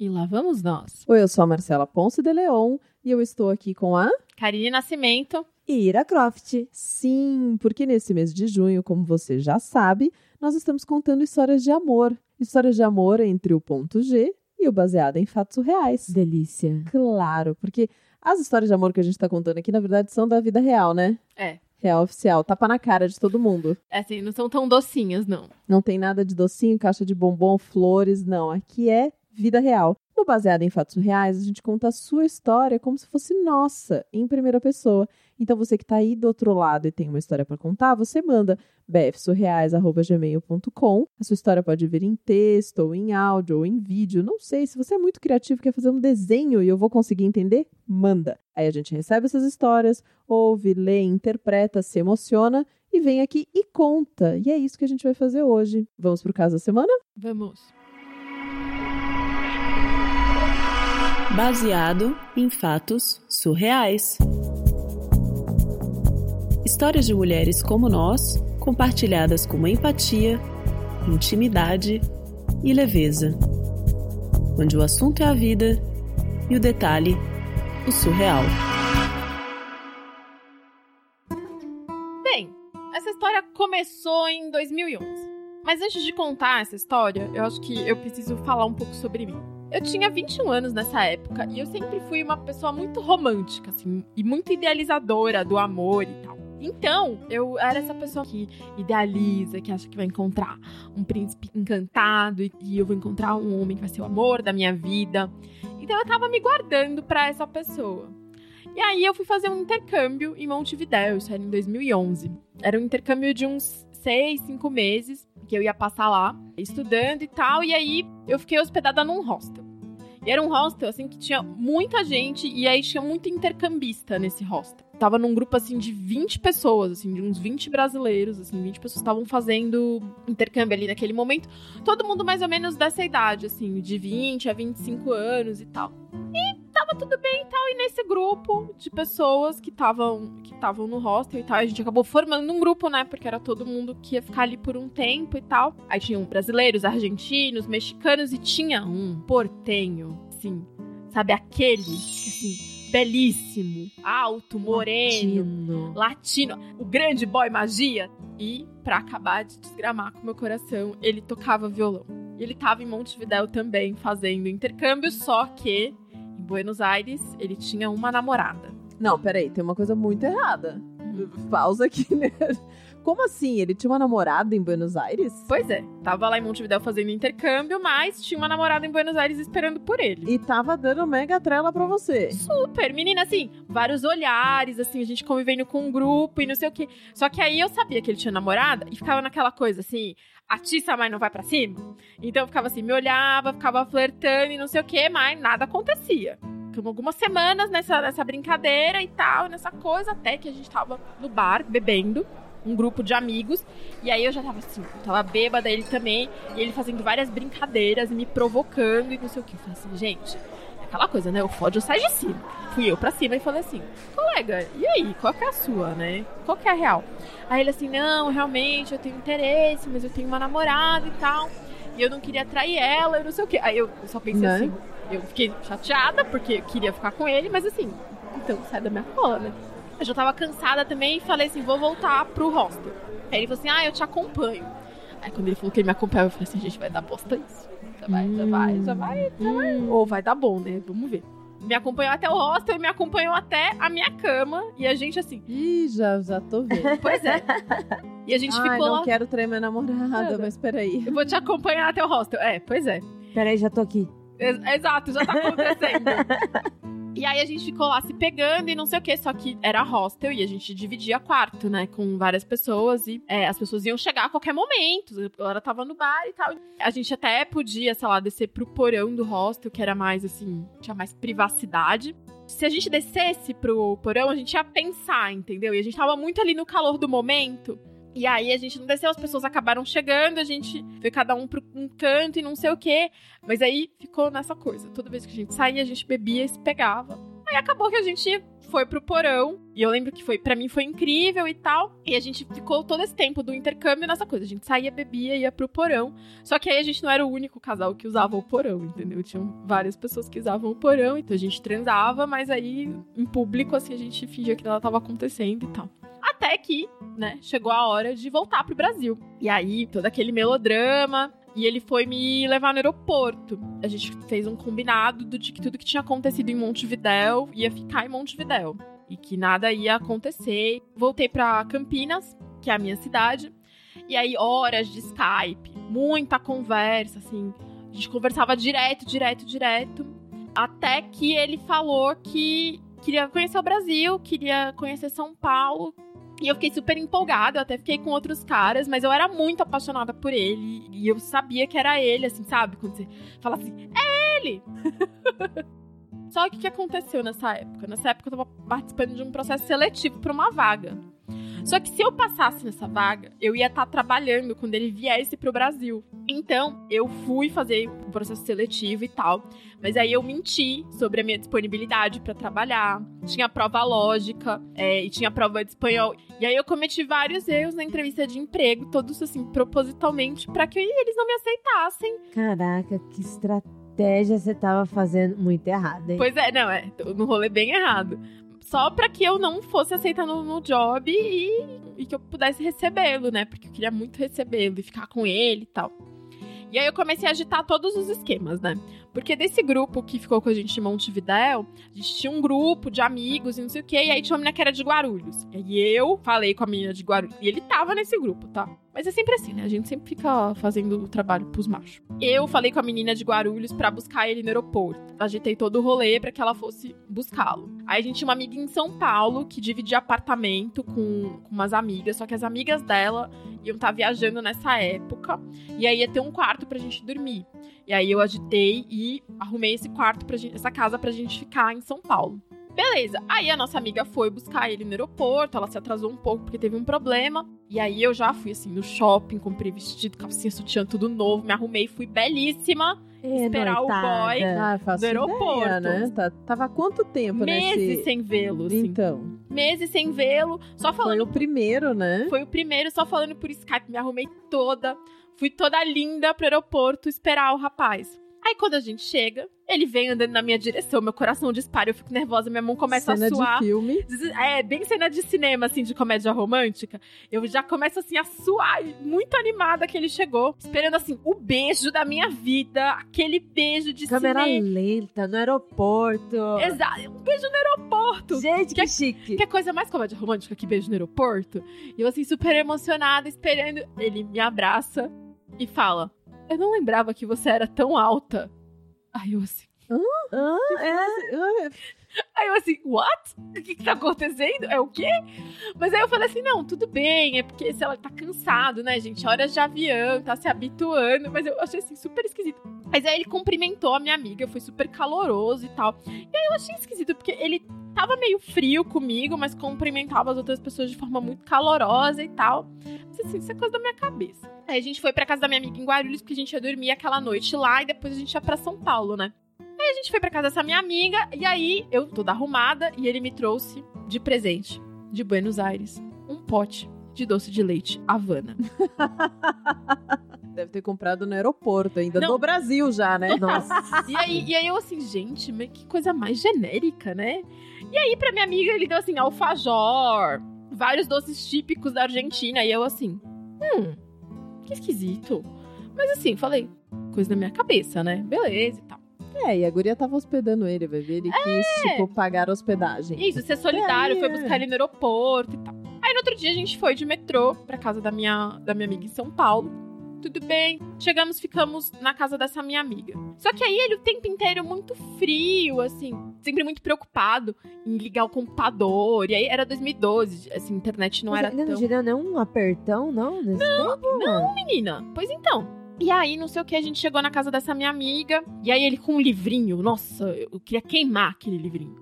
E lá vamos nós. Oi, eu sou a Marcela Ponce de Leon e eu estou aqui com a Karine Nascimento. E Ira Croft. Sim, porque nesse mês de junho, como você já sabe, nós estamos contando histórias de amor. Histórias de amor entre o ponto G e o baseado em fatos reais. Delícia. Claro, porque as histórias de amor que a gente está contando aqui, na verdade, são da vida real, né? É. Real oficial, tapa na cara de todo mundo. É assim, não são tão docinhas, não. Não tem nada de docinho, caixa de bombom, flores, não. Aqui é vida real. No Baseado em Fatos Reais, a gente conta a sua história como se fosse nossa, em primeira pessoa. Então, você que está aí do outro lado e tem uma história para contar, você manda bfsurreais.gmail.com. A sua história pode vir em texto, ou em áudio, ou em vídeo. Não sei, se você é muito criativo quer fazer um desenho e eu vou conseguir entender, manda. Aí a gente recebe essas histórias, ouve, lê, interpreta, se emociona e vem aqui e conta. E é isso que a gente vai fazer hoje. Vamos pro caso da semana? Vamos. Baseado em fatos surreais. Histórias de mulheres como nós, compartilhadas com empatia, intimidade e leveza. Onde o assunto é a vida e o detalhe, o surreal. Bem, essa história começou em 2011. Mas antes de contar essa história, eu acho que eu preciso falar um pouco sobre mim. Eu tinha 21 anos nessa época e eu sempre fui uma pessoa muito romântica, assim, e muito idealizadora do amor e tal. Então, eu era essa pessoa que idealiza, que acha que vai encontrar um príncipe encantado e, e eu vou encontrar um homem que vai ser o amor da minha vida. Então, eu tava me guardando pra essa pessoa. E aí, eu fui fazer um intercâmbio em Montevidéu, isso era em 2011. Era um intercâmbio de uns seis, cinco meses que eu ia passar lá, estudando e tal, e aí eu fiquei hospedada num hostel. E era um hostel, assim, que tinha muita gente, e aí tinha muito intercambista nesse hostel. Tava num grupo, assim, de 20 pessoas, assim, de uns 20 brasileiros, assim, 20 pessoas estavam fazendo intercâmbio ali naquele momento. Todo mundo mais ou menos dessa idade, assim, de 20 a 25 anos e tal. E tava tudo bem e tal. E nesse grupo de pessoas que estavam que estavam no hostel e tal, a gente acabou formando um grupo, né? Porque era todo mundo que ia ficar ali por um tempo e tal. Aí tinham brasileiros, argentinos, mexicanos e tinha um portenho, assim, sabe aquele, assim, belíssimo, alto, moreno, Latino. latino, o grande boy magia. E pra acabar de desgramar com meu coração, ele tocava violão. E ele tava em Montevidéu também fazendo intercâmbio, só que Buenos Aires ele tinha uma namorada. Não, peraí, tem uma coisa muito errada. Pausa aqui, né? Como assim? Ele tinha uma namorada em Buenos Aires? Pois é, tava lá em Montevidéu fazendo intercâmbio, mas tinha uma namorada em Buenos Aires esperando por ele. E tava dando mega trela pra você. Super, menina, assim, vários olhares, assim, a gente convivendo com um grupo e não sei o quê. Só que aí eu sabia que ele tinha namorada e ficava naquela coisa assim, atiça, mas não vai pra cima. Então eu ficava assim, me olhava, ficava flertando e não sei o quê, mas nada acontecia. Ficamos algumas semanas nessa, nessa brincadeira e tal, nessa coisa, até que a gente tava no bar bebendo. Um grupo de amigos, e aí eu já tava assim, eu tava bêbada, ele também, e ele fazendo várias brincadeiras, me provocando e não sei o que. Eu falei assim, gente, aquela coisa, né? O fode sai de cima. Fui eu pra cima e falei assim, colega, e aí, qual que é a sua, né? Qual que é a real? Aí ele assim, não, realmente, eu tenho interesse, mas eu tenho uma namorada e tal. E eu não queria trair ela, eu não sei o quê. Aí eu só pensei Né? assim, eu fiquei chateada, porque eu queria ficar com ele, mas assim, então sai da minha cola, né? Eu já tava cansada também e falei assim, vou voltar pro hostel. Aí ele falou assim, ah, eu te acompanho. Aí quando ele falou que ele me acompanhava, eu falei assim, gente, vai dar bosta isso. Já vai, já vai, já vai, já vai. Ou vai dar bom, né? Vamos ver. Me acompanhou até o hostel e me acompanhou até a minha cama. E a gente assim, Ih, já, já tô vendo. pois é. E a gente Ai, ficou não lá. quero trair minha namorada, mas peraí. Eu vou te acompanhar até o hostel. É, pois é. Peraí, já tô aqui. Ex- Exato, já tá acontecendo. E aí a gente ficou lá se pegando e não sei o que, só que era hostel e a gente dividia quarto, né, com várias pessoas e é, as pessoas iam chegar a qualquer momento. Ela tava no bar e tal. A gente até podia, sei lá, descer pro porão do hostel, que era mais assim, tinha mais privacidade. Se a gente descesse pro porão, a gente ia pensar, entendeu? E a gente tava muito ali no calor do momento. E aí a gente não desceu, as pessoas acabaram chegando, a gente foi cada um pro um canto e não sei o quê. Mas aí ficou nessa coisa. Toda vez que a gente saía, a gente bebia e se pegava. Aí acabou que a gente foi pro porão. E eu lembro que foi, para mim foi incrível e tal. E a gente ficou todo esse tempo do intercâmbio nessa coisa. A gente saía, bebia, ia pro porão. Só que aí a gente não era o único casal que usava o porão, entendeu? Tinham várias pessoas que usavam o porão, então a gente transava, mas aí em público, assim, a gente fingia que nada tava acontecendo e tal. Até que, né, chegou a hora de voltar pro Brasil. E aí, todo aquele melodrama. E ele foi me levar no aeroporto. A gente fez um combinado do de que tudo que tinha acontecido em Montevidéu ia ficar em Montevidéu. E que nada ia acontecer. Voltei pra Campinas, que é a minha cidade. E aí, horas de Skype, muita conversa, assim. A gente conversava direto, direto, direto. Até que ele falou que queria conhecer o Brasil, queria conhecer São Paulo, e eu fiquei super empolgada, eu até fiquei com outros caras, mas eu era muito apaixonada por ele. E eu sabia que era ele, assim, sabe? Quando você fala assim, é ele! Só que o que aconteceu nessa época? Nessa época eu tava participando de um processo seletivo para uma vaga. Só que se eu passasse nessa vaga, eu ia estar tá trabalhando quando ele viesse pro Brasil. Então, eu fui fazer o um processo seletivo e tal. Mas aí eu menti sobre a minha disponibilidade para trabalhar. Tinha prova lógica é, e tinha prova de espanhol. E aí eu cometi vários erros na entrevista de emprego, todos assim, propositalmente, para que eles não me aceitassem. Caraca, que estratégia você tava fazendo muito errada, hein? Pois é, não, é, no rolê bem errado só para que eu não fosse aceita no, no job e, e, que eu pudesse recebê-lo, né? Porque eu queria muito recebê-lo e ficar com ele e tal. E aí eu comecei a agitar todos os esquemas, né? Porque desse grupo que ficou com a gente em Montevidéu, a gente tinha um grupo de amigos e não sei o quê, e aí tinha uma menina que era de Guarulhos. E eu falei com a menina de Guarulhos, e ele tava nesse grupo, tá? Mas é sempre assim, né? A gente sempre fica fazendo o trabalho pros machos. Eu falei com a menina de Guarulhos para buscar ele no aeroporto. Agitei todo o rolê para que ela fosse buscá-lo. Aí a gente tinha uma amiga em São Paulo que dividia apartamento com, com umas amigas, só que as amigas dela iam estar tá viajando nessa época, e aí ia ter um quarto pra gente dormir. E aí eu agitei e arrumei esse quarto pra gente, essa casa pra gente ficar em São Paulo. Beleza. Aí a nossa amiga foi buscar ele no aeroporto, ela se atrasou um pouco porque teve um problema. E aí eu já fui assim no shopping, comprei vestido, calcinha, sutiã, tudo novo, me arrumei, fui belíssima. É, esperar noitada. o boy Ah, do aeroporto. ideia, né? Tá- tava quanto tempo meses nesse... sem vê-lo, assim. Então, Meses sem vê-lo, só foi falando o primeiro, né? Foi o primeiro, só falando por Skype. Me arrumei toda. Fui toda linda pro aeroporto esperar o rapaz. Aí quando a gente chega, ele vem andando na minha direção, meu coração dispara, eu fico nervosa, minha mão começa Cena a suar. de filme. É, bem cena de cinema, assim, de comédia romântica. Eu já começo, assim, a suar, muito animada que ele chegou. Esperando, assim, o beijo da minha vida. Aquele beijo de Câmera cinema. lenta no aeroporto. Exato, um beijo no aeroporto. Gente, que, Que- chique. Que é coisa mais comédia romântica que beijo no aeroporto. E eu, assim, super emocionada, esperando. Ele me abraça e fala: Eu não lembrava que você era tão alta. Aí eu assim. Ah, é. Ah, Aí eu assim, what? O que, que tá acontecendo? É o quê? Mas aí eu falei assim, não, tudo bem, é porque se ela tá cansado, né, gente? Horas de avião, tá se habituando, mas eu achei assim, super esquisito. Mas aí ele cumprimentou a minha amiga, foi super caloroso e tal. E aí eu achei esquisito, porque ele tava meio frio comigo, mas cumprimentava as outras pessoas de forma muito calorosa e tal. Mas assim, isso é coisa da minha cabeça. Aí a gente foi pra casa da minha amiga em Guarulhos, porque a gente ia dormir aquela noite lá e depois a gente ia pra São Paulo, né? Aí a gente foi pra casa dessa minha amiga e aí eu toda arrumada e ele me trouxe de presente de Buenos Aires um pote de doce de leite Havana. Deve ter comprado no aeroporto ainda, Não. no Brasil já, né? Nossa. E aí, e aí eu assim, gente, mas que coisa mais genérica, né? E aí pra minha amiga ele deu assim alfajor, vários doces típicos da Argentina e eu assim, hum, que esquisito. Mas assim, falei, coisa da minha cabeça, né? Beleza e tal. É, e a guria tava hospedando ele, vai ver, ele quis, tipo, pagar a hospedagem. Isso, ser solidário, É, foi é. buscar ele no aeroporto e tal. Aí no outro dia a gente foi de metrô pra casa da minha, da minha amiga em São Paulo. Tudo bem, chegamos, ficamos na casa dessa minha amiga. Só que aí ele o tempo inteiro muito frio, assim, sempre muito preocupado em ligar o computador. E aí era 2012, assim, a internet não Mas era ele tão... não nenhum apertão, não? Nesse tempo, Não, menina. Pois então. E aí, não sei o que, a gente chegou na casa dessa minha amiga. E aí ele com um livrinho. Nossa, eu queria queimar aquele livrinho.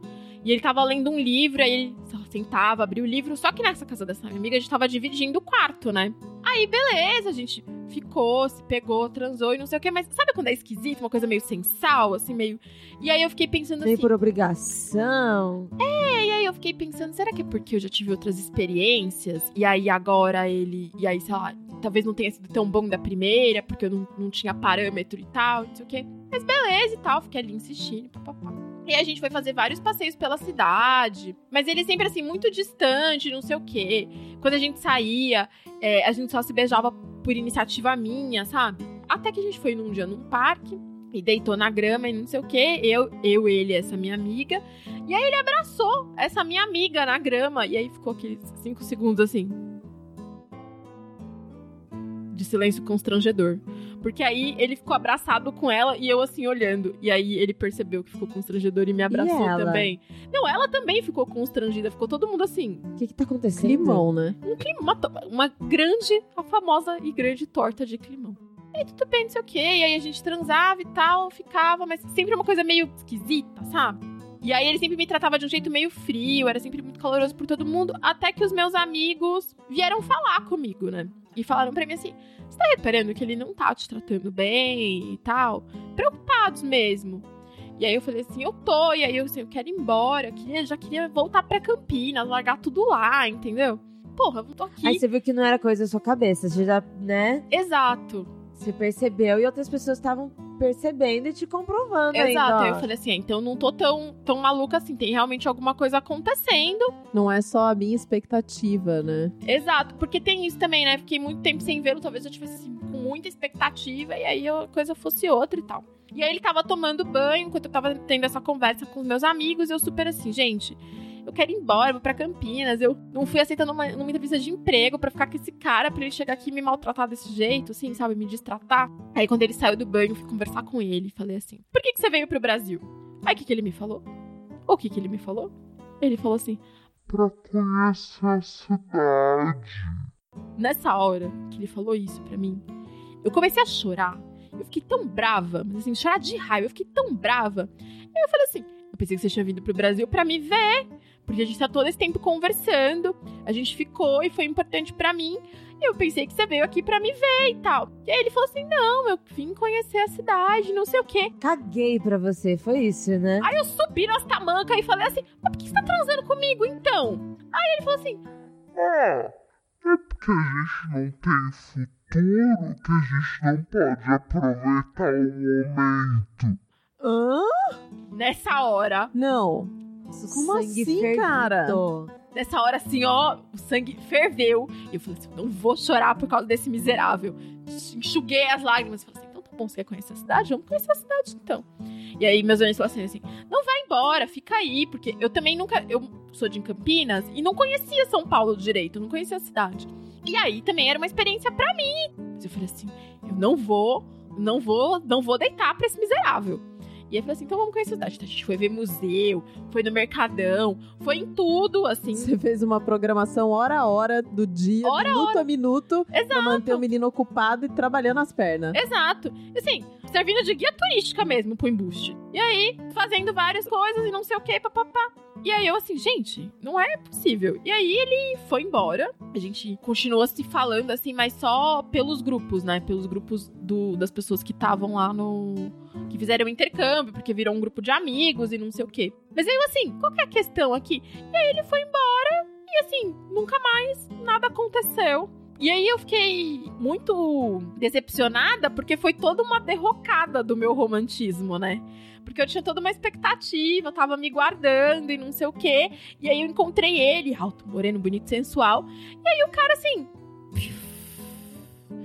E ele tava lendo um livro, aí ele sentava, abria o livro. Só que nessa casa dessa minha amiga, a gente tava dividindo o quarto, né? Aí, beleza, a gente ficou, se pegou, transou e não sei o que, mas sabe quando é esquisito, uma coisa meio sem sal, assim, meio. E aí eu fiquei pensando Nem assim. por obrigação. E aí eu fiquei pensando, será que é porque eu já tive outras experiências? E aí agora ele. E aí, sei lá, talvez não tenha sido tão bom da primeira, porque eu não, não tinha parâmetro e tal, não sei o quê. Mas beleza e tal, fiquei ali insistindo, papapá. E a gente foi fazer vários passeios pela cidade. Mas ele sempre assim, muito distante, não sei o quê. Quando a gente saía, é, a gente só se beijava por iniciativa minha, sabe? Até que a gente foi num dia num parque. E deitou na grama e não sei o quê. Eu, eu, ele, essa minha amiga. E aí ele abraçou essa minha amiga na grama. E aí ficou aqueles cinco segundos assim. De silêncio constrangedor. Porque aí ele ficou abraçado com ela e eu assim olhando. E aí ele percebeu que ficou constrangedor e me abraçou ela? também. Não, ela também ficou constrangida. Ficou todo mundo assim. O que que tá acontecendo? Climão, né? Um clima, uma, uma grande, a famosa e grande torta de climão. E aí tudo bem, não sei o quê. E aí a gente transava e tal, ficava, mas sempre uma coisa meio esquisita, sabe? E aí ele sempre me tratava de um jeito meio frio, era sempre muito caloroso por todo mundo, até que os meus amigos vieram falar comigo, né? E falaram pra mim assim: você tá reparando que ele não tá te tratando bem e tal? Preocupados mesmo. E aí eu falei assim, eu tô, e aí eu assim, eu quero ir embora, eu queria, já queria voltar pra Campinas, largar tudo lá, entendeu? Porra, eu tô aqui. Aí você viu que não era coisa da sua cabeça. Você já, né? Exato. Você percebeu e outras pessoas estavam percebendo e te comprovando Exato. ainda. Aí ó. eu falei assim, ah, então eu não tô tão, tão maluca assim, tem realmente alguma coisa acontecendo. Não é só a minha expectativa, né? Exato, porque tem isso também, né? Fiquei muito tempo sem vê-lo, talvez eu tivesse assim, com muita expectativa e aí a coisa fosse outra e tal. E aí ele tava tomando banho enquanto eu tava tendo essa conversa com os meus amigos, eu super assim, gente, eu quero ir embora, vou pra Campinas. Eu não fui aceitando uma, numa entrevista de emprego pra ficar com esse cara, pra ele chegar aqui e me maltratar desse jeito, assim, sabe? Me distratar. Aí quando ele saiu do banho, eu fui conversar com ele. Falei assim: por que, que você veio pro Brasil? Aí o que, que ele me falou? O que, que ele me falou? Ele falou assim: pra conhecer a cidade. nessa hora que ele falou isso pra mim, eu comecei a chorar. Eu fiquei tão brava, mas assim, chorar de raiva. Eu fiquei tão brava. Aí eu falei assim: eu pensei que você tinha vindo pro Brasil pra me ver, porque a gente tá todo esse tempo conversando. A gente ficou e foi importante pra mim. E eu pensei que você veio aqui pra me ver e tal. E aí ele falou assim: não, eu vim conhecer a cidade, não sei o quê. Caguei pra você, foi isso, né? Aí eu subi nas tamancas e falei assim: mas por que você tá transando comigo então? Aí ele falou assim: Ah, é porque a gente não tem futuro que a gente não pode aproveitar o momento. Hã? nessa hora. Não. Nossa, Como sangue assim, cara? Nessa hora, assim, ó, o sangue ferveu. E eu falei assim: não vou chorar por causa desse miserável. Enxuguei as lágrimas. Falei assim: então tá bom, você quer conhecer a cidade? Vamos conhecer a cidade então. E aí meus amigos falaram assim, assim: não vai embora, fica aí. Porque eu também nunca. Eu sou de Campinas e não conhecia São Paulo direito, não conhecia a cidade. E aí também era uma experiência pra mim. Mas eu falei assim: eu não vou, não vou, não vou deitar pra esse miserável. E aí eu falei assim, então vamos conhecer a cidade. Então a gente foi ver museu, foi no Mercadão, foi em tudo, assim. Você fez uma programação hora a hora do dia, Hora a minuto a minuto, pra Exato. manter o menino ocupado e trabalhando as pernas. Exato. Assim, servindo de guia turística mesmo pro embuste. E aí, fazendo várias coisas e não sei o que, papapá. E aí eu assim, gente, não é possível. E aí ele foi embora. A gente continuou se falando assim, mas só pelos grupos, né? Pelos grupos do, das pessoas que estavam lá no. que fizeram intercâmbio, porque virou um grupo de amigos e não sei o quê. Mas aí eu assim, qual que é a questão aqui? E aí ele foi embora e assim, nunca mais nada aconteceu. E aí eu fiquei muito decepcionada porque foi toda uma derrocada do meu romantismo, né? Porque eu tinha toda uma expectativa, eu tava me guardando e não sei o quê. E aí eu encontrei ele, alto, moreno, bonito, sensual. E aí o cara assim,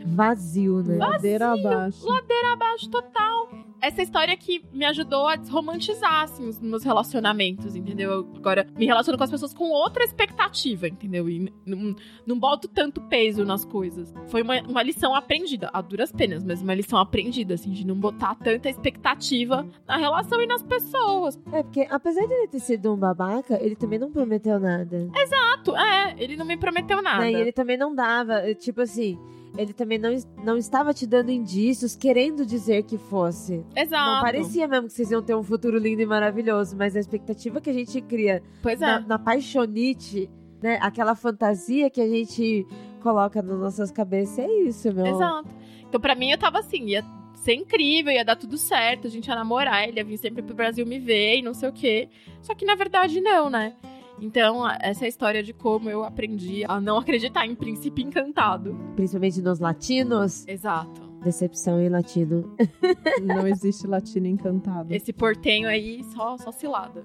Vazio, né? Ladeira abaixo. ladeira abaixo total. Essa história que me ajudou a desromantizar, assim, os meus relacionamentos, entendeu? Eu agora me relaciono com as pessoas com outra expectativa, entendeu? E não, não boto tanto peso nas coisas. Foi uma, uma lição aprendida, a duras penas, mas uma lição aprendida, assim, de não botar tanta expectativa na relação e nas pessoas. É, porque apesar de ele ter sido um babaca, ele também não prometeu nada. Exato, é, ele não me prometeu nada. Né? E ele também não dava, tipo assim, ele também não, não estava te dando indícios, querendo dizer que fosse. Exato. Não parecia mesmo que vocês iam ter um futuro lindo e maravilhoso, mas a expectativa que a gente cria Pois é. na, na paixonite, né? Aquela fantasia que a gente coloca nas nossas cabeças, é isso, meu. Exato. Então, pra mim, eu tava assim, ia ser incrível, ia dar tudo certo, a gente ia namorar, ele ia vir sempre pro Brasil me ver e não sei o quê. Só que, na verdade, não, né? Então, essa é a história de como eu aprendi a não acreditar em príncipe encantado. Principalmente nos latinos. Exato. Decepção em latino. Não existe latino encantado. Esse portenho aí só, só cilada.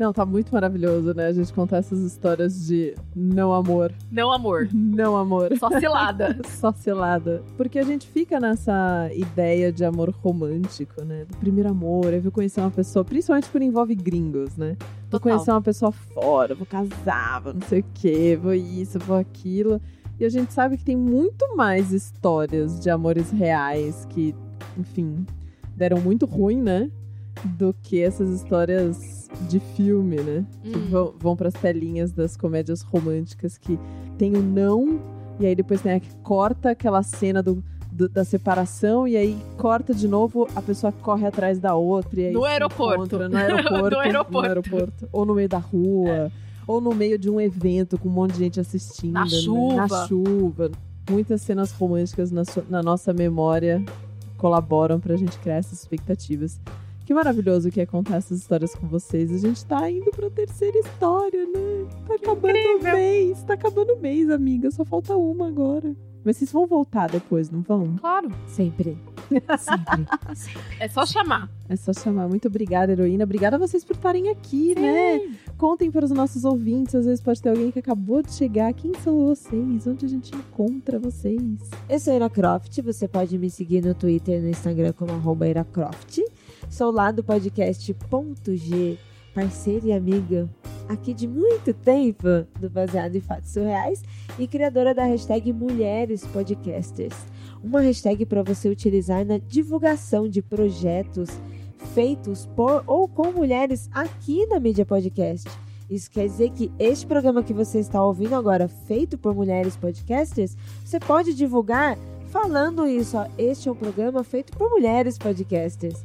Não, tá muito maravilhoso, né? A gente contar essas histórias de não amor. Não amor. Não amor. Só cilada. Só cilada. Porque a gente fica nessa ideia de amor romântico, né? Do primeiro amor. Eu vou conhecer uma pessoa, principalmente quando envolve gringos, né? Vou Total. conhecer uma pessoa fora, vou casar, vou não sei o quê, vou isso, vou aquilo. E a gente sabe que tem muito mais histórias de amores reais que, enfim, deram muito ruim, né? Do que essas histórias de filme, né? Que Hum. vão, vão pras telinhas das comédias românticas que tem o não, e aí depois tem a que corta aquela cena do, da separação, e aí corta de novo, a pessoa corre atrás da outra. E aí No aeroporto. encontra No aeroporto. No aeroporto. no aeroporto. Ou no meio da rua. Ou no meio de um evento com um monte de gente assistindo. Na né? chuva. Na chuva. Muitas cenas românticas na, na nossa memória colaboram pra gente criar essas expectativas. Que maravilhoso que é contar essas histórias com vocês. A gente tá indo pra terceira história, né? Tá acabando o mês. Tá acabando o mês, amiga. Só falta uma agora. Mas vocês vão voltar depois, não vão? Claro. Sempre. Sempre. É só chamar. É só chamar. Muito obrigada, heroína. Obrigada a vocês por estarem aqui, né? Contem para os nossos ouvintes. Às vezes pode ter alguém que acabou de chegar. Quem são vocês? Onde a gente encontra vocês? Eu sou Ira Croft, você pode me seguir no Twitter e no Instagram como arroba Ira Croft. Sou lá do podcast Ponto G, parceira e amiga aqui de muito tempo do Baseado em Fatos Surreais e criadora da hashtag Mulheres Podcasters. Uma hashtag para você utilizar na divulgação de projetos feitos por ou com mulheres aqui na mídia podcast. Isso quer dizer que este programa que você está ouvindo agora, feito por mulheres podcasters, você pode divulgar falando isso. Ó, este é um programa feito por mulheres podcasters.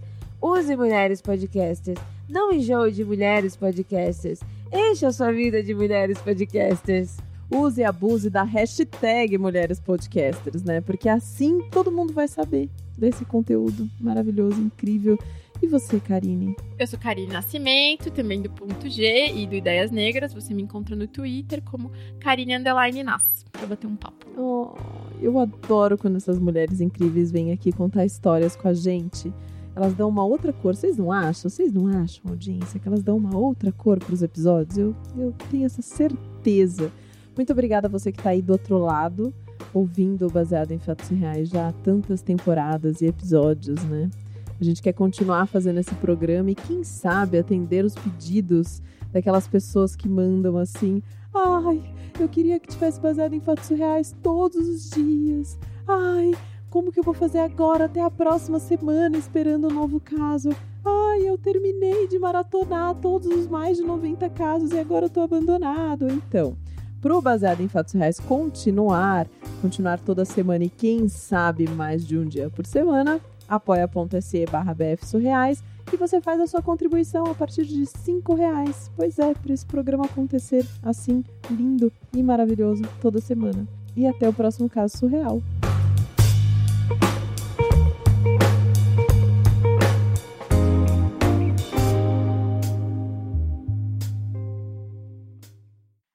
Use mulheres podcasters. Não enjoe de mulheres podcasters. Encha a sua vida de mulheres podcasters. Use e abuse da hashtag Mulheres Podcasters, né? Porque assim todo mundo vai saber desse conteúdo maravilhoso, incrível. E você, Karine? Eu sou Karine Nascimento, também do Ponto G e do Ideias Negras. Você me encontra no Twitter como Karine Underline Nas, pra bater um papo. Oh, eu adoro quando essas mulheres incríveis vêm aqui contar histórias com a gente. Elas dão uma outra cor. Vocês não acham? Vocês não acham, audiência, que elas dão uma outra cor para os episódios? Eu, eu tenho essa certeza. Muito obrigada a você que está aí do outro lado, ouvindo Baseado em Fatos Reais já há tantas temporadas e episódios, né? A gente quer continuar fazendo esse programa e, quem sabe, atender os pedidos daquelas pessoas que mandam assim: ai, eu queria que tivesse baseado em fatos reais todos os dias. Ai, como que eu vou fazer agora até a próxima semana esperando um novo caso? Ai, eu terminei de maratonar todos os mais de 90 casos e agora eu tô abandonado. Então, pro Baseado em Fatos Reais continuar, continuar toda semana e quem sabe mais de um dia por semana, apoia.se barra bfsurreais e você faz a sua contribuição a partir de cinco reais. Pois é, para esse programa acontecer assim, lindo e maravilhoso toda semana. E até o próximo caso surreal.